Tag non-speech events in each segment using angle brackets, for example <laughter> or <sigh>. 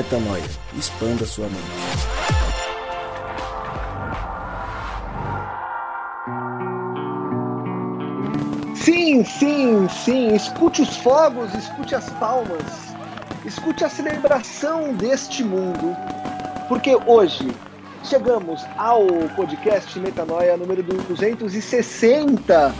Metanoia. Expanda sua mente. Sim, sim, sim. Escute os fogos, escute as palmas, escute a celebração deste mundo, porque hoje chegamos ao podcast Metanoia número 260.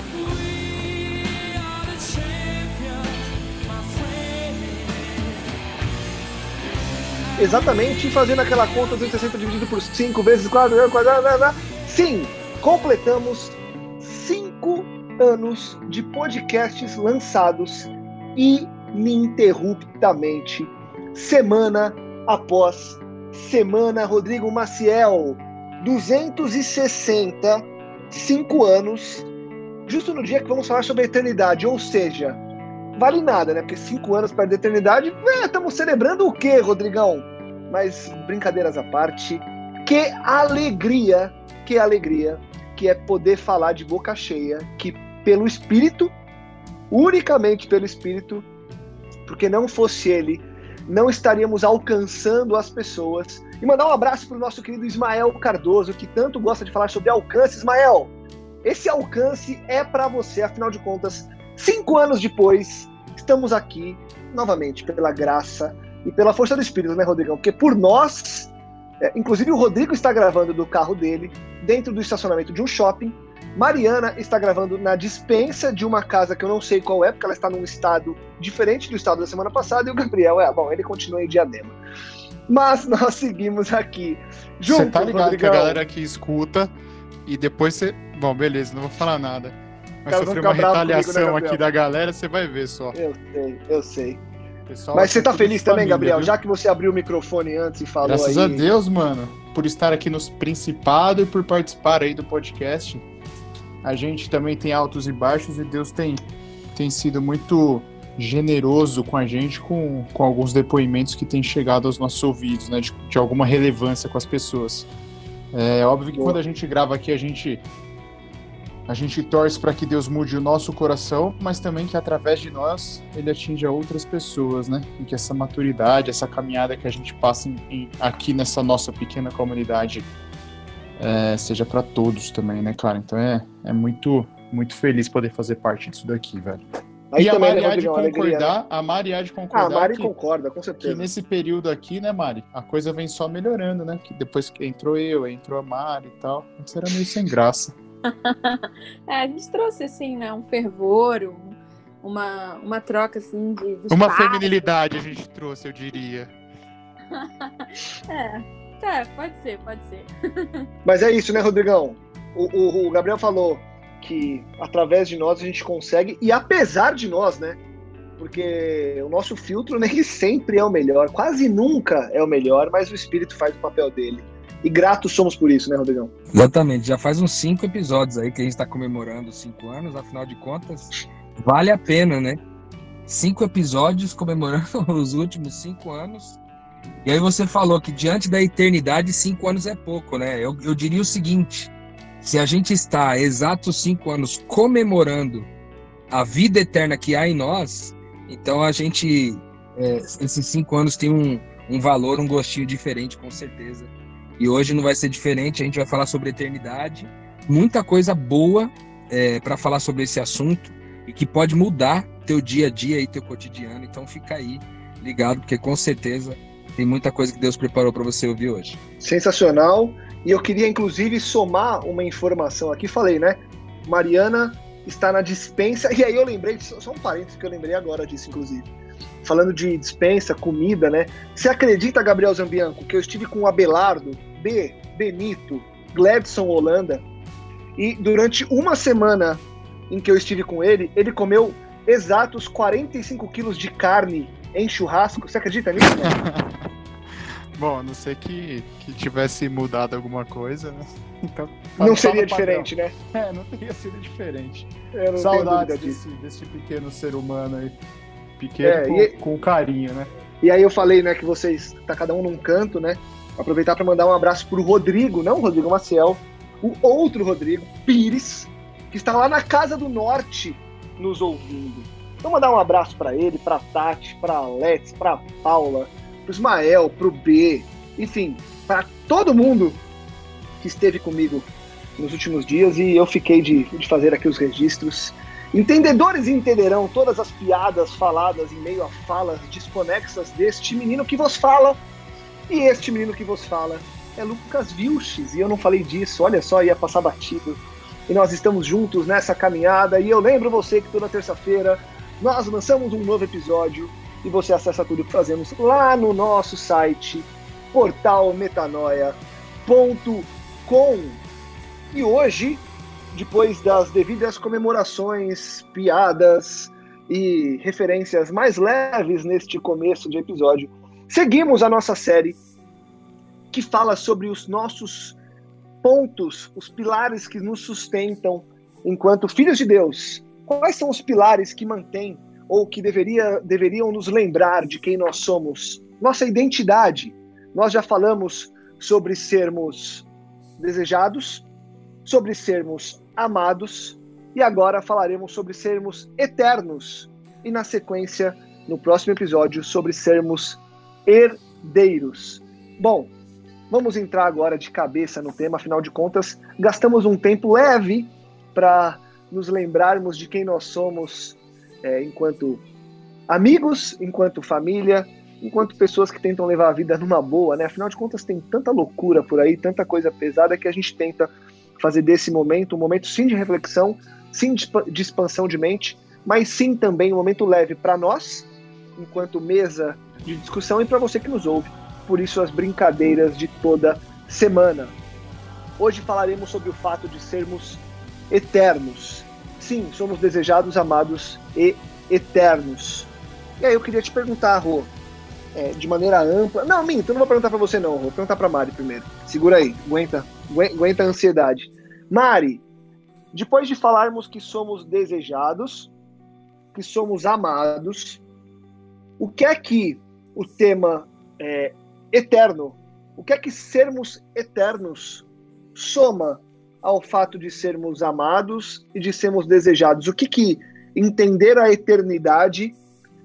Exatamente, fazendo aquela conta 260 dividido por 5 vezes 4, 4, 4, sim, completamos 5 anos de podcasts lançados ininterruptamente, semana após semana. Rodrigo Maciel, 260, 5 anos, justo no dia que vamos falar sobre a eternidade, ou seja, vale nada, né? Porque 5 anos para a eternidade, estamos celebrando o quê, Rodrigão? Mas brincadeiras à parte, que alegria, que alegria que é poder falar de boca cheia, que pelo Espírito, unicamente pelo Espírito, porque não fosse ele, não estaríamos alcançando as pessoas. E mandar um abraço para o nosso querido Ismael Cardoso, que tanto gosta de falar sobre alcance. Ismael, esse alcance é para você, afinal de contas, cinco anos depois, estamos aqui novamente pela graça e pela força do Espírito, né, Rodrigão? Porque por nós, é, inclusive o Rodrigo está gravando do carro dele, dentro do estacionamento de um shopping, Mariana está gravando na dispensa de uma casa que eu não sei qual é, porque ela está num estado diferente do estado da semana passada, e o Gabriel, é, bom, ele continua em Diadema. Mas nós seguimos aqui. Junto, você tá ligado Rodrigão. que a galera aqui escuta e depois você. Bom, beleza, não vou falar nada. Mas sofreu uma retaliação comigo, né, aqui da galera, você vai ver só. Eu sei, eu sei. Pessoal, Mas você tá feliz também, família, Gabriel? Viu? Já que você abriu o microfone antes e falou Graças aí... a Deus, mano, por estar aqui nos Principado e por participar aí do podcast. A gente também tem altos e baixos e Deus tem, tem sido muito generoso com a gente, com, com alguns depoimentos que têm chegado aos nossos ouvidos, né, de, de alguma relevância com as pessoas. É óbvio que Boa. quando a gente grava aqui, a gente a gente torce para que Deus mude o nosso coração, mas também que através de nós ele atinja outras pessoas, né? E que essa maturidade, essa caminhada que a gente passa em, em, aqui nessa nossa pequena comunidade é, seja para todos também, né, cara? Então é, é muito, muito feliz poder fazer parte disso daqui, velho. Aí e a Mari há de concordar, alegria, né? a Mari há de concordar. Ah, a Mari que, concorda, com certeza. Que nesse período aqui, né, Mari, a coisa vem só melhorando, né? Que depois que entrou eu, entrou a Mari e tal, antes era meio sem graça. <laughs> é, a gente trouxe, assim, né, um fervor, um, uma, uma troca, assim, de... Uma feminilidade a gente trouxe, eu diria. <laughs> é, é, pode ser, pode ser. <laughs> Mas é isso, né, Rodrigão? O, o, o, Gabriel falou que através de nós a gente consegue, e apesar de nós, né? Porque o nosso filtro nem sempre é o melhor, quase nunca é o melhor, mas o espírito faz o papel dele. E gratos somos por isso, né, Rodrigão? Exatamente. Já faz uns cinco episódios aí que a gente está comemorando cinco anos, afinal de contas, vale a pena, né? Cinco episódios comemorando <laughs> os últimos cinco anos e aí você falou que diante da eternidade, cinco anos é pouco, né? Eu, eu diria o seguinte: se a gente está exatos cinco anos comemorando a vida eterna que há em nós, então a gente, é, esses cinco anos tem um, um valor, um gostinho diferente, com certeza. E hoje não vai ser diferente, a gente vai falar sobre eternidade, muita coisa boa é, para falar sobre esse assunto e que pode mudar teu dia a dia e teu cotidiano. Então fica aí ligado, porque com certeza tem muita coisa que Deus preparou para você ouvir hoje. Sensacional. E eu queria, inclusive, somar uma informação aqui. Falei, né? Mariana está na dispensa. E aí eu lembrei, só um parênteses que eu lembrei agora disso, inclusive. Falando de dispensa, comida, né? Você acredita, Gabriel Zambianco, que eu estive com o Abelardo, B, Benito, Gladson Holanda, e durante uma semana em que eu estive com ele, ele comeu exatos 45 quilos de carne em churrasco. Você acredita nisso? <laughs> Bom, a não ser que, que tivesse mudado alguma coisa, né? <laughs> Então, não seria diferente, né? <laughs> É, não teria sido diferente. Saudades desse, desse pequeno ser humano aí. Pequeno é, com, e... com carinho, né? E aí eu falei, né, que vocês tá cada um num canto, né? Aproveitar para mandar um abraço pro Rodrigo, não o Rodrigo Maciel, o outro Rodrigo Pires, que está lá na Casa do Norte nos ouvindo. Então mandar um abraço para ele, para Tati, para Alex, para Paula, pro Ismael, pro B, enfim, para todo mundo que esteve comigo nos últimos dias e eu fiquei de, de fazer aqui os registros. Entendedores entenderão todas as piadas faladas em meio a falas desconexas deste menino que vos fala. E este menino que vos fala é Lucas Vilches, e eu não falei disso, olha só, ia passar batido. E nós estamos juntos nessa caminhada, e eu lembro você que toda terça-feira nós lançamos um novo episódio e você acessa tudo que fazemos lá no nosso site portalmetanoia.com. E hoje, depois das devidas comemorações, piadas e referências mais leves neste começo de episódio, seguimos a nossa série que fala sobre os nossos pontos, os pilares que nos sustentam enquanto filhos de Deus. Quais são os pilares que mantêm ou que deveria, deveriam nos lembrar de quem nós somos? Nossa identidade. Nós já falamos sobre sermos desejados, sobre sermos amados e agora falaremos sobre sermos eternos e na sequência, no próximo episódio, sobre sermos herdeiros. Bom, vamos entrar agora de cabeça no tema, afinal de contas, gastamos um tempo leve para nos lembrarmos de quem nós somos é, enquanto amigos, enquanto família, enquanto pessoas que tentam levar a vida numa boa, né? Afinal de contas, tem tanta loucura por aí, tanta coisa pesada que a gente tenta fazer desse momento um momento sim de reflexão, sim de expansão de mente, mas sim também um momento leve para nós, enquanto mesa de discussão, e para você que nos ouve. Por isso, as brincadeiras de toda semana. Hoje falaremos sobre o fato de sermos eternos. Sim, somos desejados, amados e eternos. E aí eu queria te perguntar, Rô, é, de maneira ampla. Não, minto, eu não vou perguntar para você não, vou perguntar para Mari primeiro. Segura aí, aguenta, aguenta a ansiedade. Mari, depois de falarmos que somos desejados, que somos amados, o que é que o tema é, eterno, o que é que sermos eternos soma ao fato de sermos amados e de sermos desejados? O que que entender a eternidade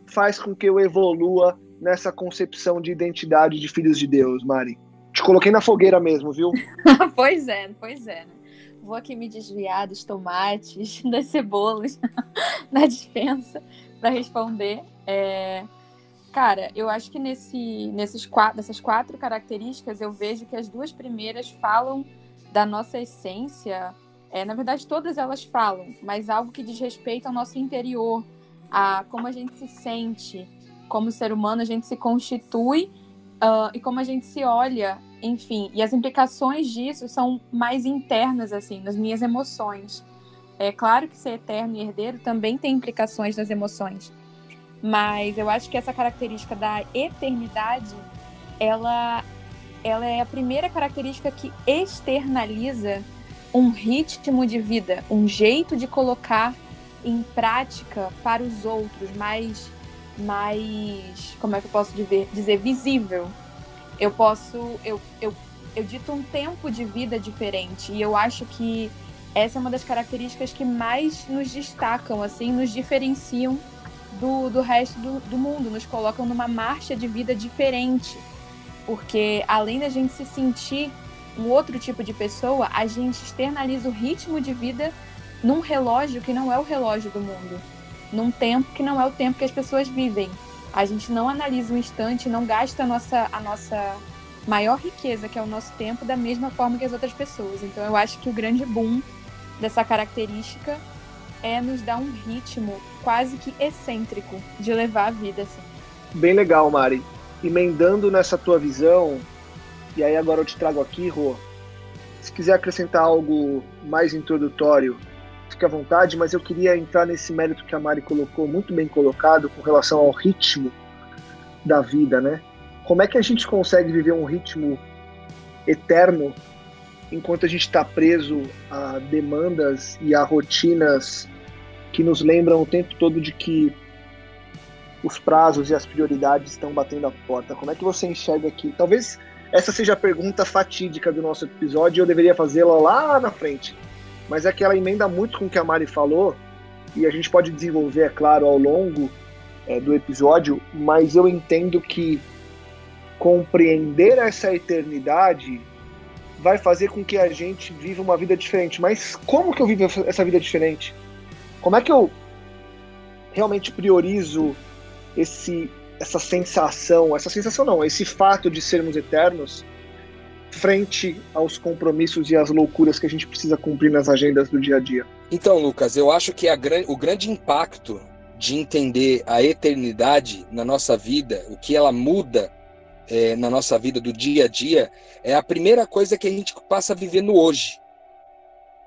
faz com que eu evolua nessa concepção de identidade de filhos de Deus, Mari? Te coloquei na fogueira mesmo, viu? <laughs> pois é, pois é. Vou aqui me desviar dos tomates, <laughs> das cebolas <laughs> na dispensa para responder. É... Cara, eu acho que nesse, nesses quatro, nessas quatro características eu vejo que as duas primeiras falam da nossa essência. É, na verdade, todas elas falam, mas algo que diz respeito ao nosso interior, a como a gente se sente, como ser humano a gente se constitui uh, e como a gente se olha, enfim. E as implicações disso são mais internas, assim, nas minhas emoções. É claro que ser eterno e herdeiro também tem implicações nas emoções, mas eu acho que essa característica da eternidade, ela, ela é a primeira característica que externaliza um ritmo de vida, um jeito de colocar em prática para os outros, mais mais, como é que eu posso dizer, dizer visível. Eu posso, eu, eu, eu dito um tempo de vida diferente e eu acho que essa é uma das características que mais nos destacam, assim, nos diferenciam do, do resto do, do mundo, nos colocam numa marcha de vida diferente. Porque além da gente se sentir um outro tipo de pessoa, a gente externaliza o ritmo de vida num relógio que não é o relógio do mundo num tempo que não é o tempo que as pessoas vivem. A gente não analisa o instante, não gasta a nossa, a nossa maior riqueza, que é o nosso tempo, da mesma forma que as outras pessoas. Então eu acho que o grande boom dessa característica é nos dar um ritmo quase que excêntrico de levar a vida assim. Bem legal, Mari. Emendando nessa tua visão, e aí agora eu te trago aqui, Rô, se quiser acrescentar algo mais introdutório fique à vontade, mas eu queria entrar nesse mérito que a Mari colocou, muito bem colocado, com relação ao ritmo da vida, né? Como é que a gente consegue viver um ritmo eterno enquanto a gente está preso a demandas e a rotinas que nos lembram o tempo todo de que os prazos e as prioridades estão batendo a porta? Como é que você enxerga aqui? Talvez essa seja a pergunta fatídica do nosso episódio e eu deveria fazê-la lá na frente mas é que ela emenda muito com o que a Mari falou, e a gente pode desenvolver, é claro, ao longo é, do episódio, mas eu entendo que compreender essa eternidade vai fazer com que a gente viva uma vida diferente. Mas como que eu vivo essa vida diferente? Como é que eu realmente priorizo esse essa sensação, essa sensação não, esse fato de sermos eternos frente aos compromissos e às loucuras que a gente precisa cumprir nas agendas do dia a dia. Então, Lucas, eu acho que a, o grande impacto de entender a eternidade na nossa vida, o que ela muda é, na nossa vida do dia a dia, é a primeira coisa que a gente passa a viver no hoje.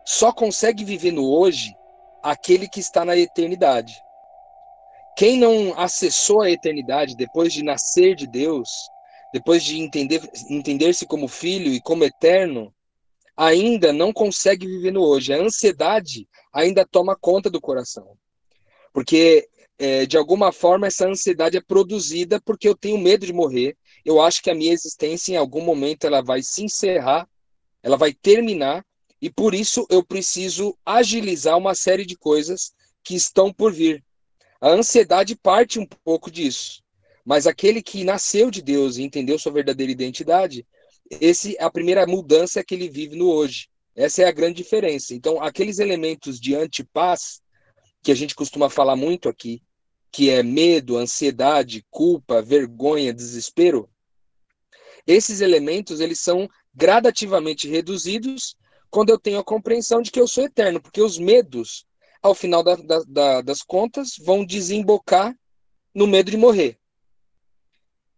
Só consegue viver no hoje aquele que está na eternidade. Quem não acessou a eternidade depois de nascer de Deus, depois de entender entender-se como filho e como eterno, ainda não consegue viver no hoje. A ansiedade ainda toma conta do coração. Porque, é, de alguma forma, essa ansiedade é produzida porque eu tenho medo de morrer. Eu acho que a minha existência, em algum momento, ela vai se encerrar, ela vai terminar, e por isso eu preciso agilizar uma série de coisas que estão por vir. A ansiedade parte um pouco disso. Mas aquele que nasceu de Deus e entendeu sua verdadeira identidade, esse a primeira mudança é que ele vive no hoje. Essa é a grande diferença. Então, aqueles elementos de antipaz que a gente costuma falar muito aqui, que é medo, ansiedade, culpa, vergonha, desespero, esses elementos eles são gradativamente reduzidos quando eu tenho a compreensão de que eu sou eterno, porque os medos, ao final da, da, das contas, vão desembocar no medo de morrer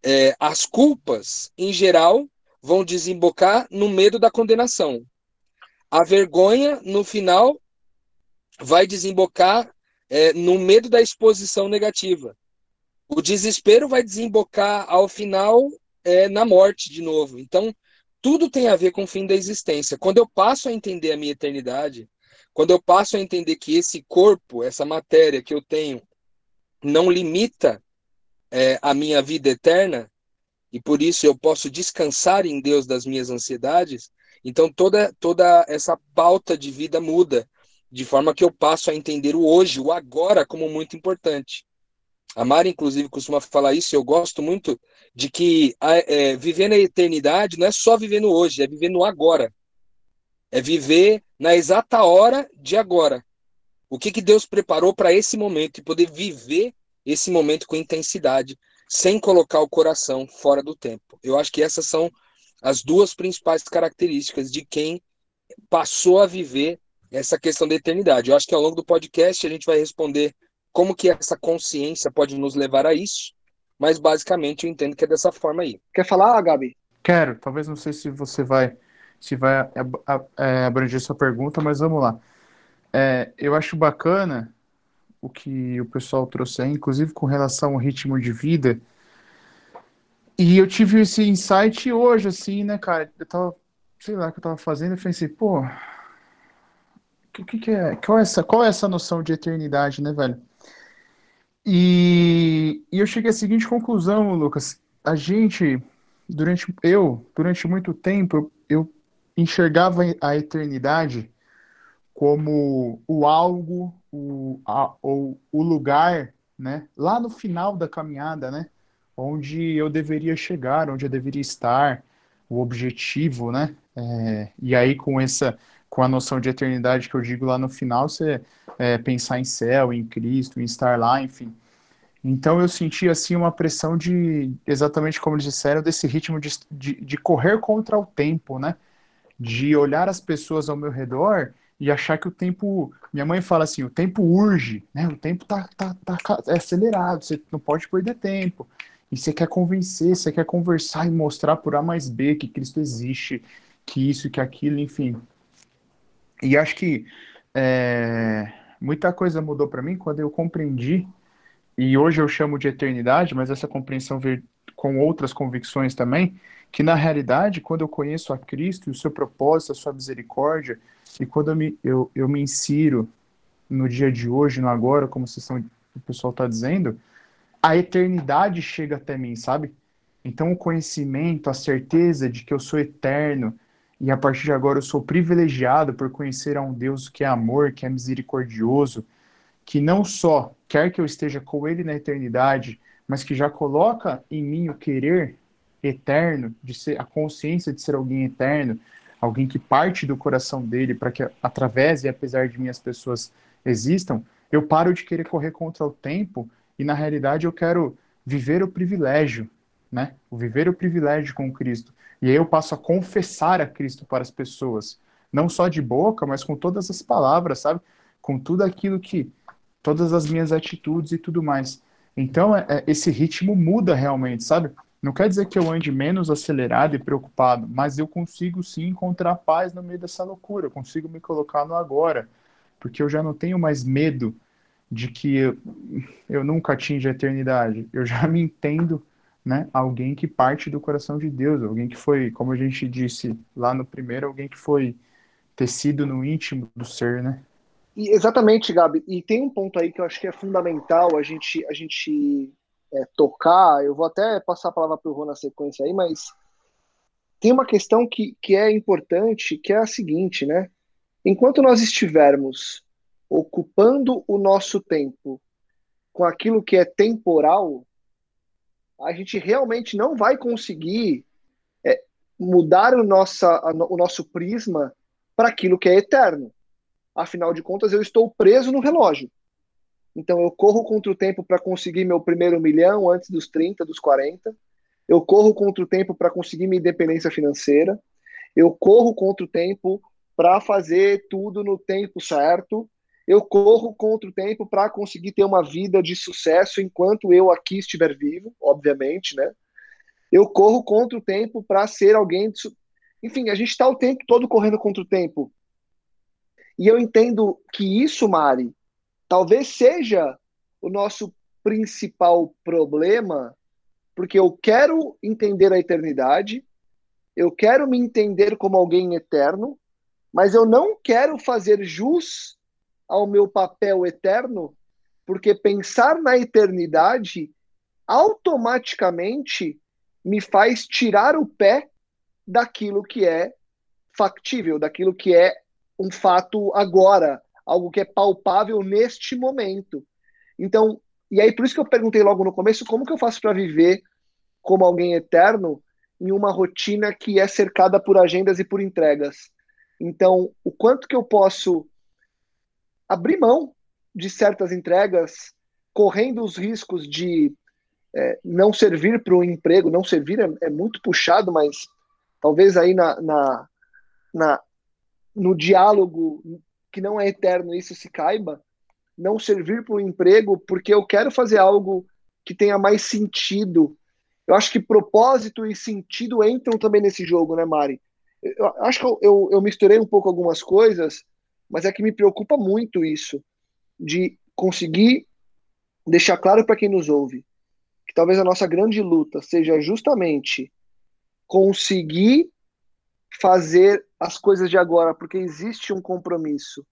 é, as culpas, em geral, vão desembocar no medo da condenação. A vergonha, no final, vai desembocar é, no medo da exposição negativa. O desespero vai desembocar, ao final, é, na morte de novo. Então, tudo tem a ver com o fim da existência. Quando eu passo a entender a minha eternidade, quando eu passo a entender que esse corpo, essa matéria que eu tenho, não limita é, a minha vida eterna, e por isso eu posso descansar em Deus das minhas ansiedades, então toda, toda essa pauta de vida muda, de forma que eu passo a entender o hoje, o agora, como muito importante. A Mari, inclusive, costuma falar isso, eu gosto muito de que é, viver na eternidade não é só viver no hoje, é viver no agora. É viver na exata hora de agora. O que, que Deus preparou para esse momento e poder viver esse momento com intensidade, sem colocar o coração fora do tempo. Eu acho que essas são as duas principais características de quem passou a viver essa questão da eternidade. Eu acho que ao longo do podcast a gente vai responder como que essa consciência pode nos levar a isso, mas basicamente eu entendo que é dessa forma aí. Quer falar, Gabi? Quero. Talvez não sei se você vai se vai é, abranger sua pergunta, mas vamos lá. É, eu acho bacana o que o pessoal trouxe aí, inclusive com relação ao ritmo de vida. E eu tive esse insight hoje, assim, né, cara? Eu tava, sei lá, o que eu tava fazendo, eu pensei, pô, o que, que é? Qual é, essa, qual é essa noção de eternidade, né, velho? E, e eu cheguei à seguinte conclusão, Lucas. A gente, durante, eu, durante muito tempo, eu enxergava a eternidade como o algo, o, a, o, o lugar, né, lá no final da caminhada, né, onde eu deveria chegar, onde eu deveria estar, o objetivo, né, é, e aí com essa, com a noção de eternidade que eu digo lá no final, você é, pensar em céu, em Cristo, em estar lá, enfim. Então eu senti assim uma pressão de, exatamente como eles disseram, desse ritmo de, de, de correr contra o tempo, né? De olhar as pessoas ao meu redor e achar que o tempo. Minha mãe fala assim: o tempo urge, né? O tempo tá, tá, tá é acelerado, você não pode perder tempo. E você quer convencer, você quer conversar e mostrar por A mais B que Cristo existe, que isso, que aquilo, enfim. E acho que é, muita coisa mudou para mim quando eu compreendi, e hoje eu chamo de eternidade, mas essa compreensão veio com outras convicções também, que na realidade, quando eu conheço a Cristo e o seu propósito, a sua misericórdia, e quando eu me, eu, eu me insiro no dia de hoje, no agora, como vocês estão, o pessoal está dizendo, a eternidade chega até mim, sabe? Então o conhecimento, a certeza de que eu sou eterno e a partir de agora eu sou privilegiado por conhecer a um Deus que é amor, que é misericordioso, que não só quer que eu esteja com Ele na eternidade, mas que já coloca em mim o querer eterno, de ser a consciência de ser alguém eterno, alguém que parte do coração dele para que através e apesar de mim as pessoas existam, eu paro de querer correr contra o tempo e na realidade eu quero viver o privilégio, né? O viver o privilégio com Cristo. E aí eu passo a confessar a Cristo para as pessoas, não só de boca, mas com todas as palavras, sabe? Com tudo aquilo que todas as minhas atitudes e tudo mais. Então, é, é, esse ritmo muda realmente, sabe? Não quer dizer que eu ande menos acelerado e preocupado, mas eu consigo sim encontrar paz no meio dessa loucura, eu consigo me colocar no agora, porque eu já não tenho mais medo de que eu, eu nunca atinja a eternidade. Eu já me entendo, né, alguém que parte do coração de Deus, alguém que foi, como a gente disse lá no primeiro, alguém que foi tecido no íntimo do ser, né? E, exatamente, Gabi. E tem um ponto aí que eu acho que é fundamental a gente, a gente é, tocar. Eu vou até passar a palavra para o Rô na sequência aí, mas tem uma questão que, que é importante, que é a seguinte, né? Enquanto nós estivermos ocupando o nosso tempo com aquilo que é temporal, a gente realmente não vai conseguir é, mudar o, nossa, o nosso prisma para aquilo que é eterno. Afinal de contas, eu estou preso no relógio. Então, eu corro contra o tempo para conseguir meu primeiro milhão antes dos 30, dos 40. Eu corro contra o tempo para conseguir minha independência financeira. Eu corro contra o tempo para fazer tudo no tempo certo. Eu corro contra o tempo para conseguir ter uma vida de sucesso enquanto eu aqui estiver vivo, obviamente, né? Eu corro contra o tempo para ser alguém. De... Enfim, a gente está o tempo todo correndo contra o tempo. E eu entendo que isso, Mari, talvez seja o nosso principal problema, porque eu quero entender a eternidade, eu quero me entender como alguém eterno, mas eu não quero fazer jus ao meu papel eterno, porque pensar na eternidade automaticamente me faz tirar o pé daquilo que é factível, daquilo que é um fato agora, algo que é palpável neste momento. Então, e aí por isso que eu perguntei logo no começo, como que eu faço para viver como alguém eterno em uma rotina que é cercada por agendas e por entregas? Então, o quanto que eu posso abrir mão de certas entregas, correndo os riscos de é, não servir para o emprego, não servir é, é, muito puxado, mas talvez aí na, na, na no diálogo que não é eterno isso se caiba, não servir para o emprego porque eu quero fazer algo que tenha mais sentido. Eu acho que propósito e sentido entram também nesse jogo, né, Mari? Eu acho que eu, eu, eu misturei um pouco algumas coisas, mas é que me preocupa muito isso, de conseguir deixar claro para quem nos ouve que talvez a nossa grande luta seja justamente conseguir fazer as coisas de agora, porque existe um compromisso,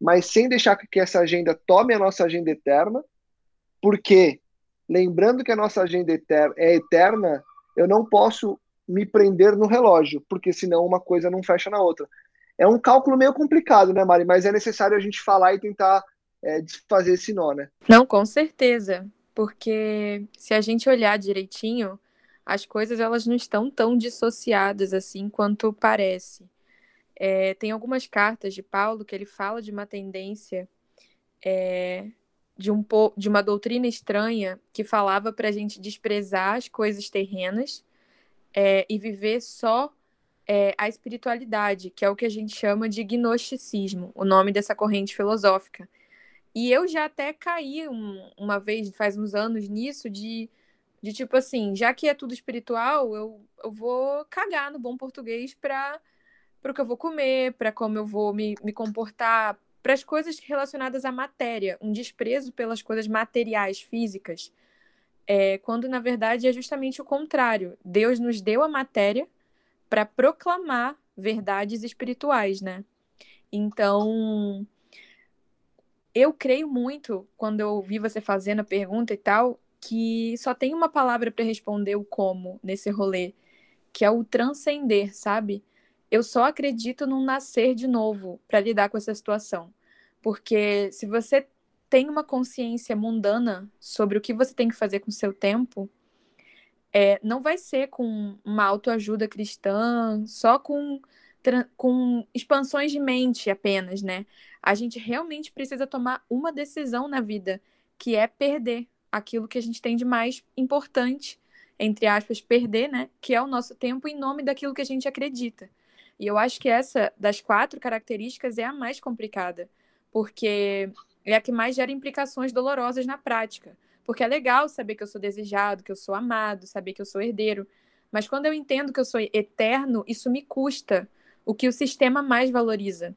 mas sem deixar que essa agenda tome a nossa agenda eterna, porque lembrando que a nossa agenda é eterna, eu não posso me prender no relógio, porque senão uma coisa não fecha na outra. É um cálculo meio complicado, né, Mari? Mas é necessário a gente falar e tentar é, desfazer esse nó, né? Não, com certeza. Porque se a gente olhar direitinho, as coisas elas não estão tão dissociadas assim quanto parece. É, tem algumas cartas de Paulo que ele fala de uma tendência é, de, um, de uma doutrina estranha que falava para a gente desprezar as coisas terrenas é, e viver só é, a espiritualidade, que é o que a gente chama de gnosticismo, o nome dessa corrente filosófica. E eu já até caí um, uma vez, faz uns anos, nisso, de de tipo assim, já que é tudo espiritual, eu, eu vou cagar no bom português para o que eu vou comer, para como eu vou me, me comportar, para as coisas relacionadas à matéria, um desprezo pelas coisas materiais, físicas. É, quando na verdade é justamente o contrário. Deus nos deu a matéria para proclamar verdades espirituais, né? Então, eu creio muito quando eu ouvi você fazendo a pergunta e tal, que só tem uma palavra para responder o como nesse rolê, que é o transcender, sabe? Eu só acredito num nascer de novo para lidar com essa situação. Porque se você tem uma consciência mundana sobre o que você tem que fazer com o seu tempo, é, não vai ser com uma autoajuda cristã, só com, com expansões de mente apenas, né? A gente realmente precisa tomar uma decisão na vida, que é perder aquilo que a gente tem de mais importante, entre aspas, perder, né? Que é o nosso tempo em nome daquilo que a gente acredita. E eu acho que essa das quatro características é a mais complicada, porque é a que mais gera implicações dolorosas na prática. Porque é legal saber que eu sou desejado, que eu sou amado, saber que eu sou herdeiro. Mas quando eu entendo que eu sou eterno, isso me custa o que o sistema mais valoriza.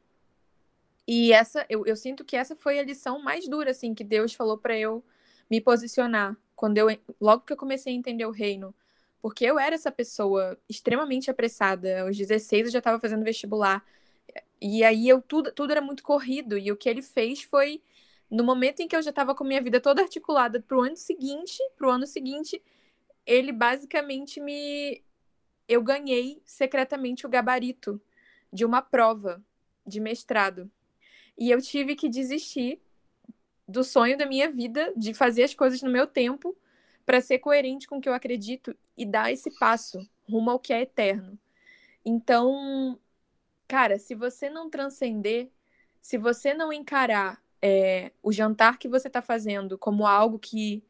E essa, eu, eu sinto que essa foi a lição mais dura, assim, que Deus falou para eu me posicionar. Quando eu, logo que eu comecei a entender o reino. Porque eu era essa pessoa extremamente apressada. Aos 16 eu já estava fazendo vestibular. E aí eu tudo, tudo era muito corrido. E o que ele fez foi no momento em que eu já estava com minha vida toda articulada para o ano seguinte, para o ano seguinte, ele basicamente me eu ganhei secretamente o gabarito de uma prova de mestrado. E eu tive que desistir do sonho da minha vida de fazer as coisas no meu tempo para ser coerente com o que eu acredito e dar esse passo rumo ao que é eterno. Então, cara, se você não transcender, se você não encarar é, o jantar que você está fazendo como algo que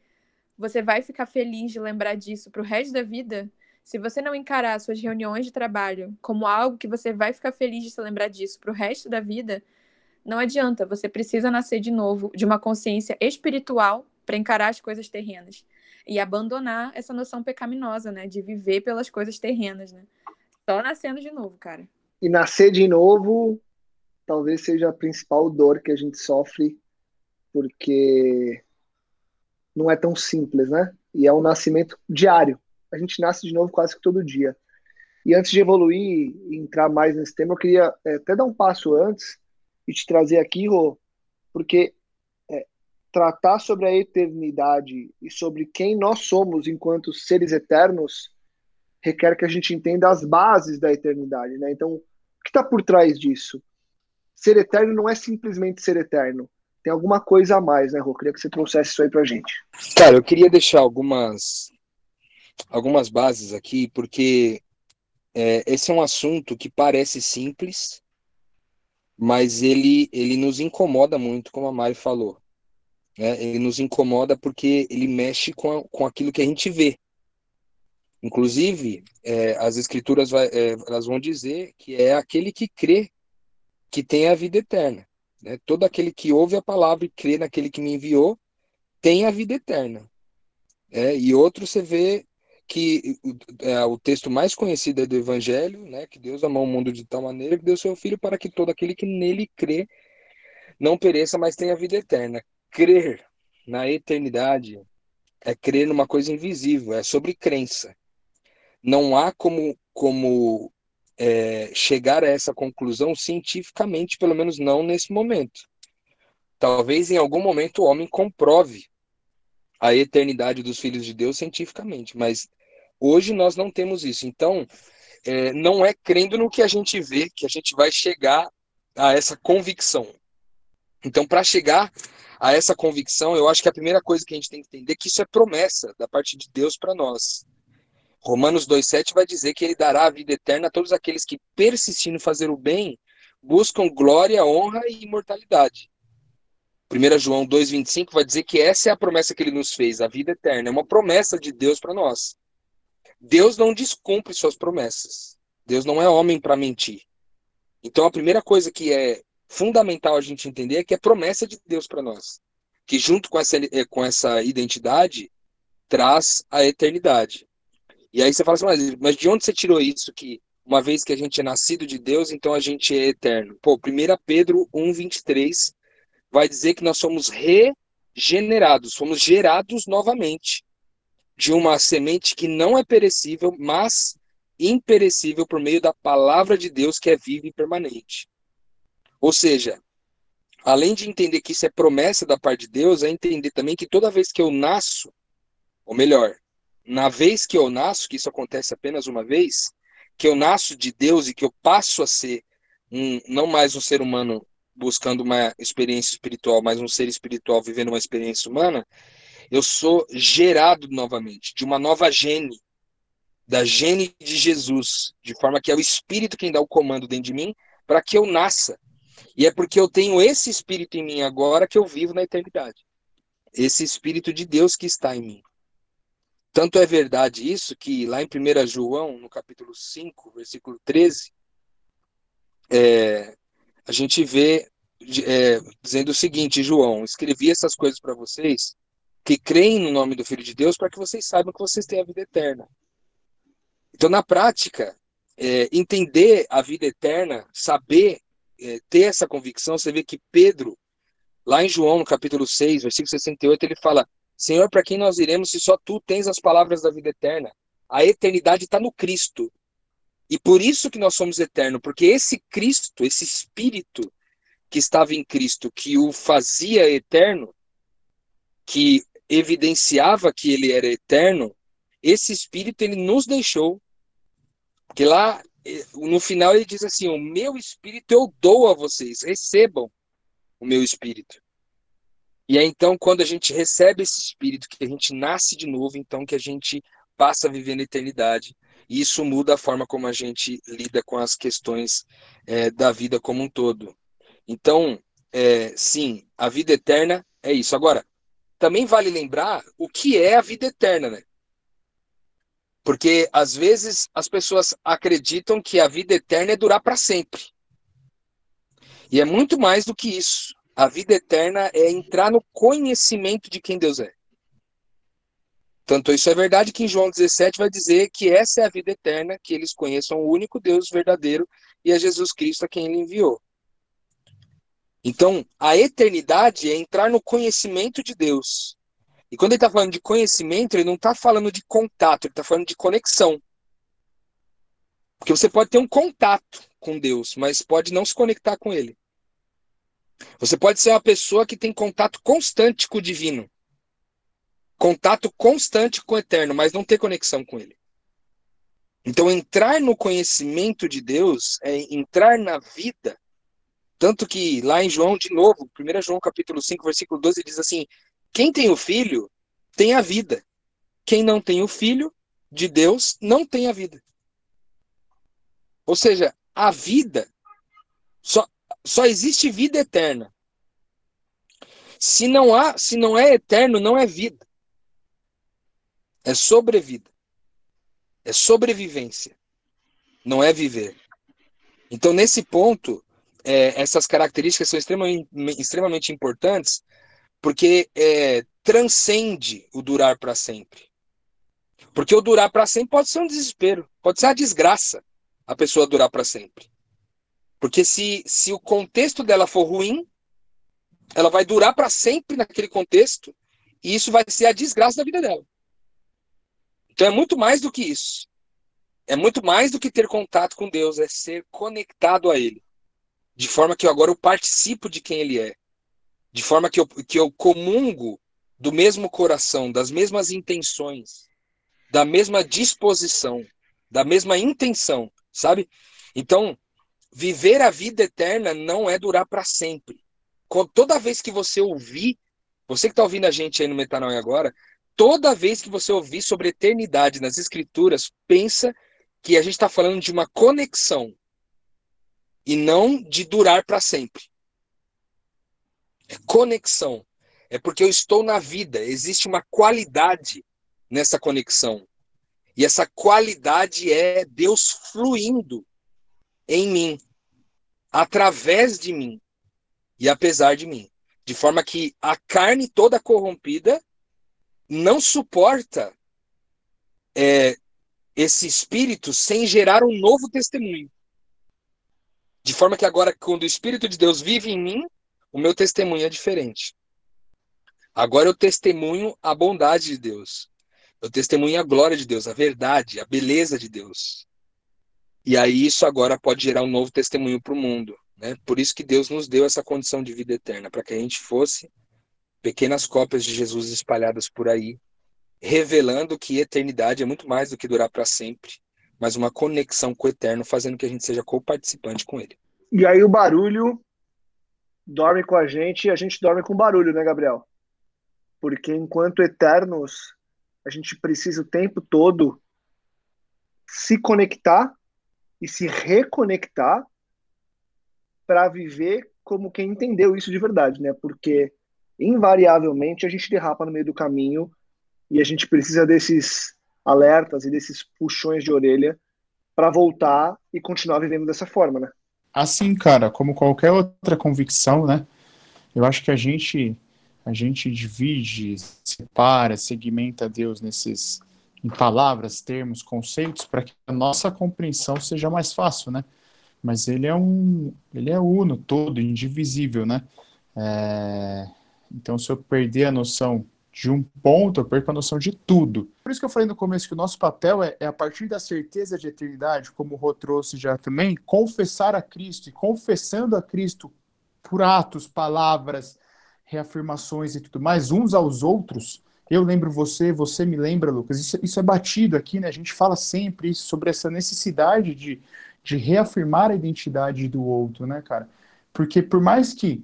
você vai ficar feliz de lembrar disso para o resto da vida, se você não encarar suas reuniões de trabalho como algo que você vai ficar feliz de se lembrar disso para o resto da vida, não adianta. Você precisa nascer de novo de uma consciência espiritual para encarar as coisas terrenas e abandonar essa noção pecaminosa, né, de viver pelas coisas terrenas, né? Só nascendo de novo, cara. E nascer de novo talvez seja a principal dor que a gente sofre, porque não é tão simples, né? E é um nascimento diário. A gente nasce de novo quase que todo dia. E antes de evoluir e entrar mais nesse tema, eu queria é, até dar um passo antes e te trazer aqui, Rô, porque é, tratar sobre a eternidade e sobre quem nós somos enquanto seres eternos requer que a gente entenda as bases da eternidade, né? Então, o que está por trás disso? Ser eterno não é simplesmente ser eterno. Tem alguma coisa a mais, né, Rô? Queria que você trouxesse isso aí pra gente. Cara, eu queria deixar algumas, algumas bases aqui, porque é, esse é um assunto que parece simples, mas ele, ele nos incomoda muito, como a Mari falou. Né? Ele nos incomoda porque ele mexe com, a, com aquilo que a gente vê. Inclusive, é, as escrituras vai, é, elas vão dizer que é aquele que crê que tem a vida eterna. Né? Todo aquele que ouve a palavra e crê naquele que me enviou tem a vida eterna. É, e outro você vê que é, o texto mais conhecido é do Evangelho, né, que Deus amou o mundo de tal maneira que deu seu Filho para que todo aquele que nele crê não pereça, mas tenha vida eterna. Crer na eternidade é crer numa coisa invisível, é sobre crença. Não há como, como é, chegar a essa conclusão cientificamente, pelo menos não nesse momento. Talvez em algum momento o homem comprove a eternidade dos filhos de Deus cientificamente, mas hoje nós não temos isso. Então, é, não é crendo no que a gente vê que a gente vai chegar a essa convicção. Então, para chegar a essa convicção, eu acho que a primeira coisa que a gente tem que entender é que isso é promessa da parte de Deus para nós. Romanos 2,7 vai dizer que ele dará a vida eterna a todos aqueles que, persistindo em fazer o bem, buscam glória, honra e imortalidade. 1 João 2,25 vai dizer que essa é a promessa que ele nos fez, a vida eterna. É uma promessa de Deus para nós. Deus não descumpre suas promessas. Deus não é homem para mentir. Então, a primeira coisa que é fundamental a gente entender é que é promessa de Deus para nós. Que, junto com essa, eh, com essa identidade, traz a eternidade. E aí você fala assim, mas, mas de onde você tirou isso que uma vez que a gente é nascido de Deus, então a gente é eterno? Pô, 1 Pedro 1:23 vai dizer que nós somos regenerados, fomos gerados novamente de uma semente que não é perecível, mas imperecível por meio da palavra de Deus que é viva e permanente. Ou seja, além de entender que isso é promessa da parte de Deus, é entender também que toda vez que eu nasço, ou melhor, na vez que eu nasço, que isso acontece apenas uma vez, que eu nasço de Deus e que eu passo a ser um, não mais um ser humano buscando uma experiência espiritual, mas um ser espiritual vivendo uma experiência humana, eu sou gerado novamente, de uma nova gene, da gene de Jesus, de forma que é o Espírito quem dá o comando dentro de mim, para que eu nasça. E é porque eu tenho esse Espírito em mim agora que eu vivo na eternidade. Esse Espírito de Deus que está em mim. Tanto é verdade isso que lá em 1 João, no capítulo 5, versículo 13, é, a gente vê é, dizendo o seguinte: João, escrevi essas coisas para vocês que creem no nome do Filho de Deus para que vocês saibam que vocês têm a vida eterna. Então, na prática, é, entender a vida eterna, saber é, ter essa convicção, você vê que Pedro, lá em João, no capítulo 6, versículo 68, ele fala: Senhor, para quem nós iremos se só tu tens as palavras da vida eterna? A eternidade está no Cristo. E por isso que nós somos eternos, porque esse Cristo, esse Espírito que estava em Cristo, que o fazia eterno, que evidenciava que ele era eterno, esse Espírito ele nos deixou. Porque lá no final ele diz assim: O meu Espírito eu dou a vocês, recebam o meu Espírito. E é então quando a gente recebe esse Espírito, que a gente nasce de novo, então que a gente passa a viver na eternidade e isso muda a forma como a gente lida com as questões é, da vida como um todo. Então, é, sim, a vida eterna é isso. Agora, também vale lembrar o que é a vida eterna, né? Porque às vezes as pessoas acreditam que a vida eterna é durar para sempre. E é muito mais do que isso. A vida eterna é entrar no conhecimento de quem Deus é. Tanto isso é verdade que em João 17 vai dizer que essa é a vida eterna, que eles conheçam o único Deus verdadeiro e a Jesus Cristo a quem ele enviou. Então, a eternidade é entrar no conhecimento de Deus. E quando ele está falando de conhecimento, ele não está falando de contato, ele está falando de conexão. Porque você pode ter um contato com Deus, mas pode não se conectar com ele. Você pode ser uma pessoa que tem contato constante com o divino, contato constante com o eterno, mas não ter conexão com ele. Então, entrar no conhecimento de Deus é entrar na vida. Tanto que lá em João, de novo, 1 João capítulo 5, versículo 12, diz assim: Quem tem o filho tem a vida. Quem não tem o filho de Deus não tem a vida. Ou seja, a vida só, só existe vida eterna. Se não há, se não é eterno, não é vida. É sobrevida. É sobrevivência. Não é viver. Então, nesse ponto, é, essas características são extremamente, extremamente importantes porque é, transcende o durar para sempre. Porque o durar para sempre pode ser um desespero, pode ser uma desgraça a pessoa durar para sempre. Porque se, se o contexto dela for ruim, ela vai durar para sempre naquele contexto e isso vai ser a desgraça da vida dela. Então é muito mais do que isso. É muito mais do que ter contato com Deus, é ser conectado a Ele. De forma que eu agora eu participo de quem Ele é. De forma que eu, que eu comungo do mesmo coração, das mesmas intenções, da mesma disposição, da mesma intenção, sabe? Então, viver a vida eterna não é durar para sempre. Toda vez que você ouvir, você que está ouvindo a gente aí no Metanoia agora, toda vez que você ouvir sobre eternidade nas escrituras, pensa que a gente está falando de uma conexão e não de durar para sempre. É conexão. É porque eu estou na vida. Existe uma qualidade nessa conexão. E essa qualidade é Deus fluindo em mim, através de mim e apesar de mim. De forma que a carne toda corrompida não suporta é, esse espírito sem gerar um novo testemunho. De forma que agora, quando o Espírito de Deus vive em mim, o meu testemunho é diferente. Agora eu testemunho a bondade de Deus. Eu testemunho a glória de Deus, a verdade, a beleza de Deus. E aí isso agora pode gerar um novo testemunho para o mundo. Né? Por isso que Deus nos deu essa condição de vida eterna, para que a gente fosse pequenas cópias de Jesus espalhadas por aí, revelando que eternidade é muito mais do que durar para sempre, mas uma conexão com o eterno, fazendo que a gente seja co-participante com ele. E aí o barulho dorme com a gente e a gente dorme com barulho, né, Gabriel? Porque enquanto eternos, a gente precisa o tempo todo se conectar e se reconectar para viver como quem entendeu isso de verdade, né? Porque invariavelmente a gente derrapa no meio do caminho e a gente precisa desses alertas e desses puxões de orelha para voltar e continuar vivendo dessa forma, né? Assim, cara, como qualquer outra convicção, né? Eu acho que a gente a gente divide, separa, segmenta Deus nesses em palavras, termos, conceitos para que a nossa compreensão seja mais fácil, né? Mas ele é um, ele é uno, todo, indivisível, né? É, então, se eu perder a noção de um ponto, eu perco a noção de tudo. Por isso que eu falei no começo que o nosso papel é, é a partir da certeza de eternidade, como o Rô trouxe já também, confessar a Cristo e confessando a Cristo por atos, palavras, reafirmações e tudo mais, uns aos outros. Eu lembro você, você me lembra, Lucas. Isso, isso é batido aqui, né? A gente fala sempre sobre essa necessidade de, de reafirmar a identidade do outro, né, cara? Porque por mais que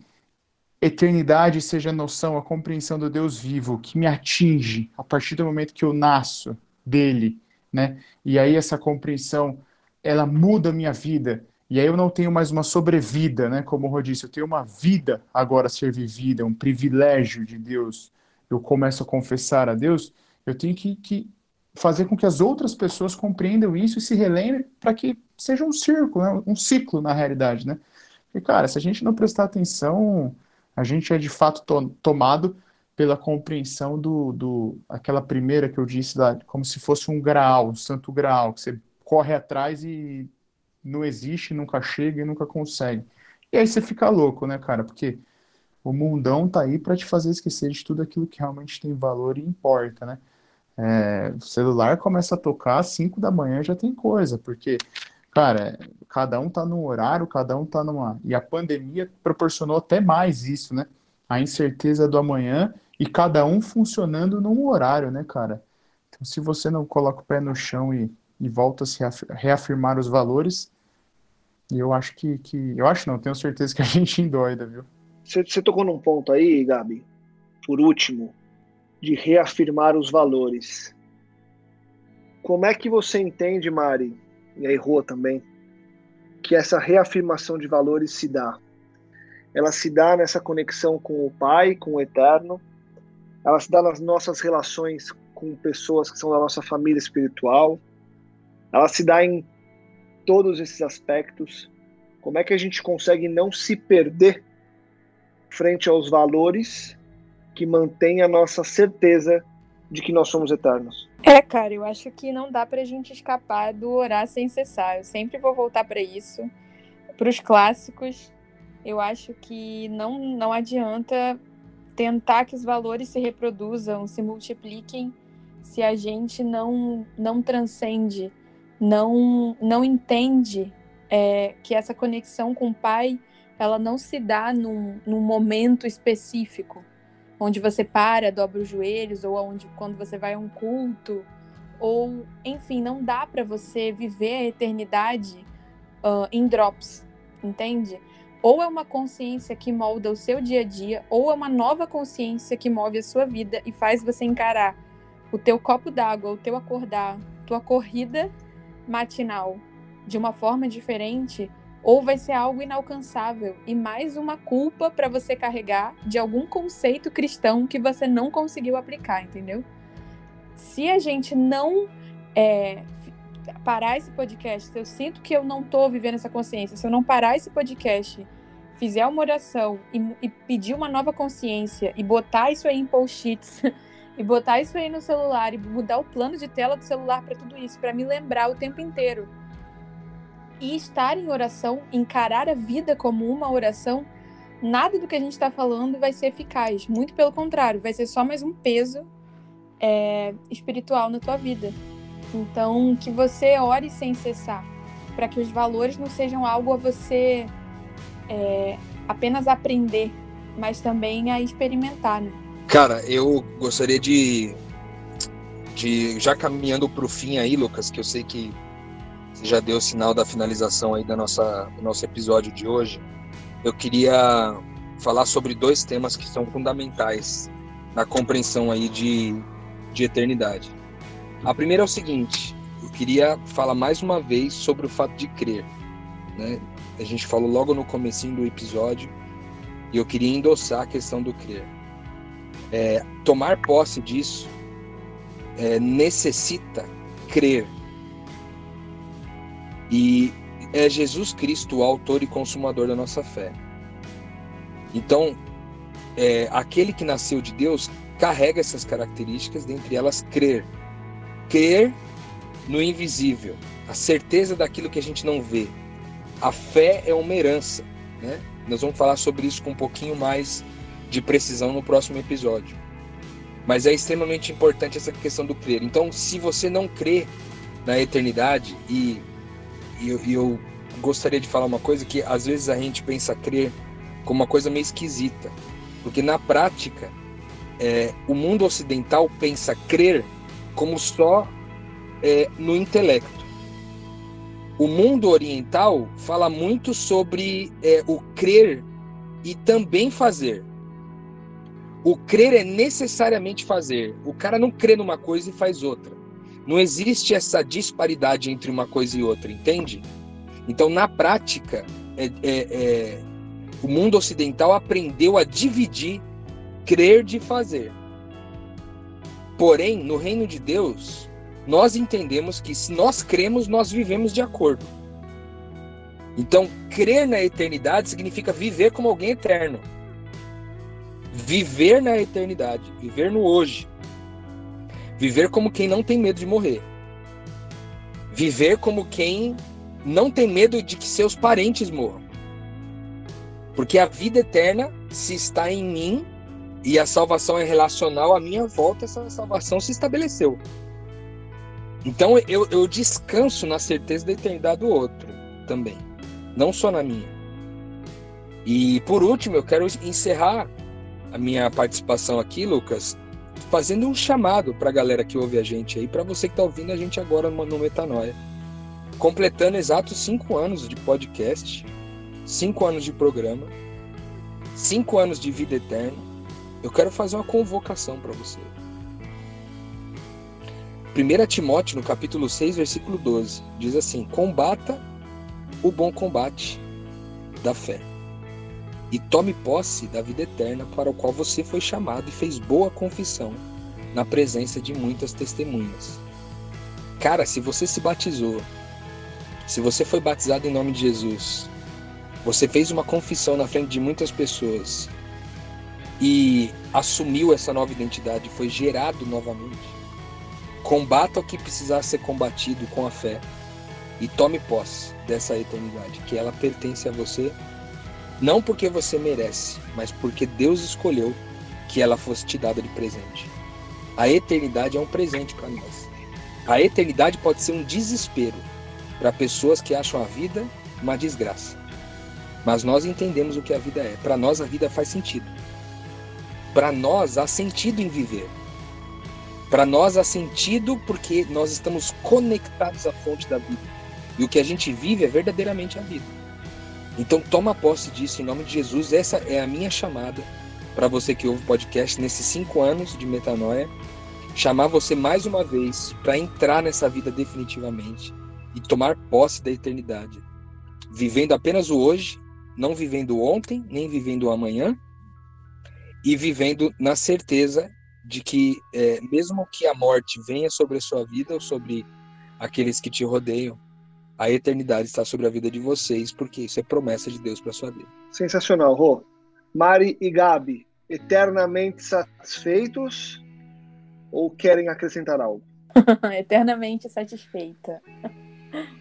eternidade seja a noção, a compreensão do Deus vivo que me atinge a partir do momento que eu nasço dele, né? E aí essa compreensão ela muda a minha vida. E aí eu não tenho mais uma sobrevida, né? Como o Rô disse, eu tenho uma vida agora a ser vivida, um privilégio de Deus. Eu começo a confessar a Deus, eu tenho que, que fazer com que as outras pessoas compreendam isso e se relembrem para que seja um círculo, né? um ciclo na realidade, né? E cara, se a gente não prestar atenção, a gente é de fato to tomado pela compreensão do, do aquela primeira que eu disse da, como se fosse um graal, um santo graal, que você corre atrás e não existe, nunca chega e nunca consegue. E aí você fica louco, né, cara? Porque o mundão tá aí para te fazer esquecer de tudo aquilo que realmente tem valor e importa, né? É, o celular começa a tocar às 5 da manhã já tem coisa, porque Cara, cada um tá num horário, cada um tá numa. E a pandemia proporcionou até mais isso, né? A incerteza do amanhã e cada um funcionando num horário, né, cara? Então, se você não coloca o pé no chão e, e volta a se reafirmar os valores, eu acho que, que. Eu acho não, tenho certeza que a <laughs> gente endoida, viu? Você, tocou num ponto aí, Gabi, por último, de reafirmar os valores. Como é que você entende, Mari, e aí Rua também, que essa reafirmação de valores se dá. Ela se dá nessa conexão com o Pai, com o Eterno, ela se dá nas nossas relações com pessoas que são da nossa família espiritual, ela se dá em todos esses aspectos. Como é que a gente consegue não se perder frente aos valores que mantêm a nossa certeza de que nós somos eternos? É, cara, eu acho que não dá pra gente escapar do orar sem cessar. Eu sempre vou voltar para isso. Para os clássicos, eu acho que não, não adianta tentar que os valores se reproduzam, se multipliquem, se a gente não, não transcende, não, não entende é, que essa conexão com o Pai ela não se dá num, num momento específico onde você para, dobra os joelhos, ou onde quando você vai a um culto, ou enfim, não dá para você viver a eternidade uh, em drops, entende? Ou é uma consciência que molda o seu dia a dia, ou é uma nova consciência que move a sua vida e faz você encarar o teu copo d'água, o teu acordar, tua corrida matinal de uma forma diferente ou vai ser algo inalcançável e mais uma culpa para você carregar de algum conceito cristão que você não conseguiu aplicar, entendeu? Se a gente não é, parar esse podcast, eu sinto que eu não estou vivendo essa consciência, se eu não parar esse podcast, fizer uma oração e, e pedir uma nova consciência e botar isso aí em post-its <laughs> e botar isso aí no celular e mudar o plano de tela do celular para tudo isso, para me lembrar o tempo inteiro e estar em oração, encarar a vida como uma oração, nada do que a gente está falando vai ser eficaz. Muito pelo contrário, vai ser só mais um peso é, espiritual na tua vida. Então, que você ore sem cessar, para que os valores não sejam algo a você é, apenas aprender, mas também a experimentar. Né? Cara, eu gostaria de, de já caminhando para o fim aí, Lucas, que eu sei que já deu o sinal da finalização aí da nossa, do nosso episódio de hoje, eu queria falar sobre dois temas que são fundamentais na compreensão aí de, de eternidade. A primeira é o seguinte, eu queria falar mais uma vez sobre o fato de crer. Né? A gente falou logo no comecinho do episódio e eu queria endossar a questão do crer. É, tomar posse disso é, necessita crer. E é Jesus Cristo o autor e consumador da nossa fé. Então, é, aquele que nasceu de Deus carrega essas características, dentre elas crer. Crer no invisível, a certeza daquilo que a gente não vê. A fé é uma herança, né? Nós vamos falar sobre isso com um pouquinho mais de precisão no próximo episódio. Mas é extremamente importante essa questão do crer. Então, se você não crê na eternidade, e, e eu, eu gostaria de falar uma coisa que às vezes a gente pensa crer como uma coisa meio esquisita, porque na prática é, o mundo ocidental pensa crer como só é, no intelecto. O mundo oriental fala muito sobre é, o crer e também fazer. O crer é necessariamente fazer. O cara não crê numa coisa e faz outra. Não existe essa disparidade entre uma coisa e outra, entende? Então, na prática, é, é, é, o mundo ocidental aprendeu a dividir crer de fazer. Porém, no reino de Deus, nós entendemos que se nós cremos, nós vivemos de acordo. Então, crer na eternidade significa viver como alguém eterno viver na eternidade, viver no hoje. Viver como quem não tem medo de morrer. Viver como quem não tem medo de que seus parentes morram. Porque a vida eterna, se está em mim e a salvação é relacional, à minha volta essa salvação se estabeleceu. Então eu, eu descanso na certeza da eternidade do outro também, não só na minha. E por último, eu quero encerrar a minha participação aqui, Lucas, fazendo um chamado para a galera que ouve a gente aí, para você que está ouvindo a gente agora no, no Metanoia. Completando exatos cinco anos de podcast, cinco anos de programa, cinco anos de vida eterna, eu quero fazer uma convocação para você. 1 Timóteo, no capítulo 6, versículo 12, diz assim: Combata o bom combate da fé e tome posse da vida eterna para o qual você foi chamado e fez boa confissão na presença de muitas testemunhas. Cara, se você se batizou, se você foi batizado em nome de Jesus, você fez uma confissão na frente de muitas pessoas e assumiu essa nova identidade, foi gerado novamente. Combata o que precisar ser combatido com a fé e tome posse dessa eternidade, que ela pertence a você não porque você merece, mas porque Deus escolheu que ela fosse te dada de presente. A eternidade é um presente para nós. A eternidade pode ser um desespero para pessoas que acham a vida uma desgraça. Mas nós entendemos o que a vida é. Para nós a vida faz sentido. Para nós há sentido em viver. Para nós há sentido porque nós estamos conectados à fonte da vida. E o que a gente vive é verdadeiramente a vida. Então toma posse disso em nome de Jesus. Essa é a minha chamada para você que ouve o podcast nesses cinco anos de metanoia. Chamar você mais uma vez para entrar nessa vida definitivamente e tomar posse da eternidade. Vivendo apenas o hoje, não vivendo ontem, nem vivendo o amanhã, e vivendo na certeza de que, é, mesmo que a morte venha sobre a sua vida ou sobre aqueles que te rodeiam, a eternidade está sobre a vida de vocês, porque isso é promessa de Deus para sua vida. Sensacional, Rô. Mari e Gabi, eternamente satisfeitos ou querem acrescentar algo? <laughs> eternamente satisfeita.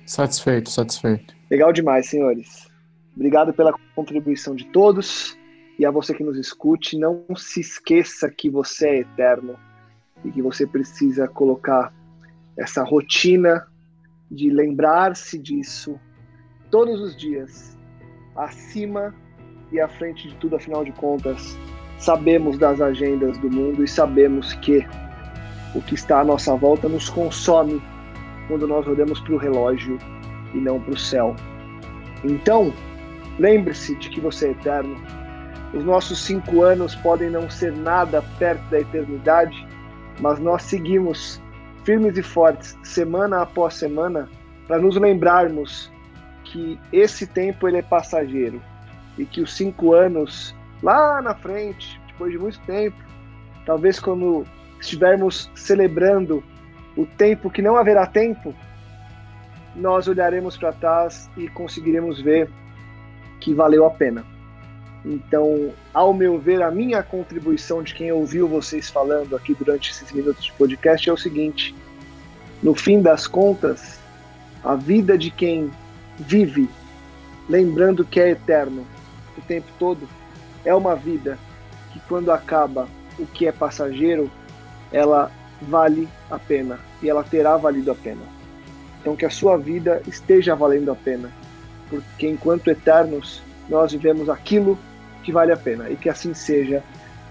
Satisfeito, satisfeito. Legal demais, senhores. Obrigado pela contribuição de todos. E a você que nos escute, não se esqueça que você é eterno e que você precisa colocar essa rotina de lembrar-se disso todos os dias, acima e à frente de tudo, afinal de contas, sabemos das agendas do mundo e sabemos que o que está à nossa volta nos consome quando nós olhamos para o relógio e não para o céu. Então, lembre-se de que você é eterno. Os nossos cinco anos podem não ser nada perto da eternidade, mas nós seguimos firmes e fortes, semana após semana, para nos lembrarmos que esse tempo ele é passageiro e que os cinco anos lá na frente, depois de muito tempo, talvez quando estivermos celebrando o tempo que não haverá tempo, nós olharemos para trás e conseguiremos ver que valeu a pena. Então, ao meu ver, a minha contribuição de quem ouviu vocês falando aqui durante esses minutos de podcast é o seguinte: no fim das contas, a vida de quem vive lembrando que é eterno o tempo todo é uma vida que, quando acaba o que é passageiro, ela vale a pena e ela terá valido a pena. Então, que a sua vida esteja valendo a pena, porque enquanto eternos, nós vivemos aquilo que vale a pena e que assim seja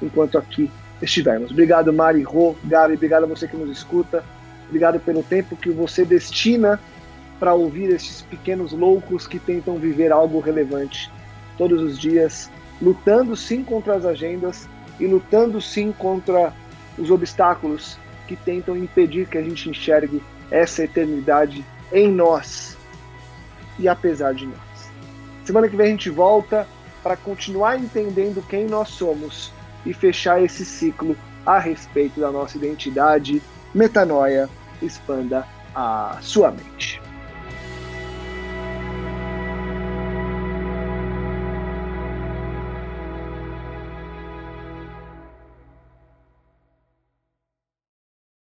enquanto aqui estivermos. Obrigado, Mari, Rô, Gabi, obrigado a você que nos escuta, obrigado pelo tempo que você destina para ouvir estes pequenos loucos que tentam viver algo relevante todos os dias, lutando sim contra as agendas e lutando sim contra os obstáculos que tentam impedir que a gente enxergue essa eternidade em nós e apesar de nós. Semana que vem a gente volta para continuar entendendo quem nós somos e fechar esse ciclo a respeito da nossa identidade. Metanoia, expanda a sua mente.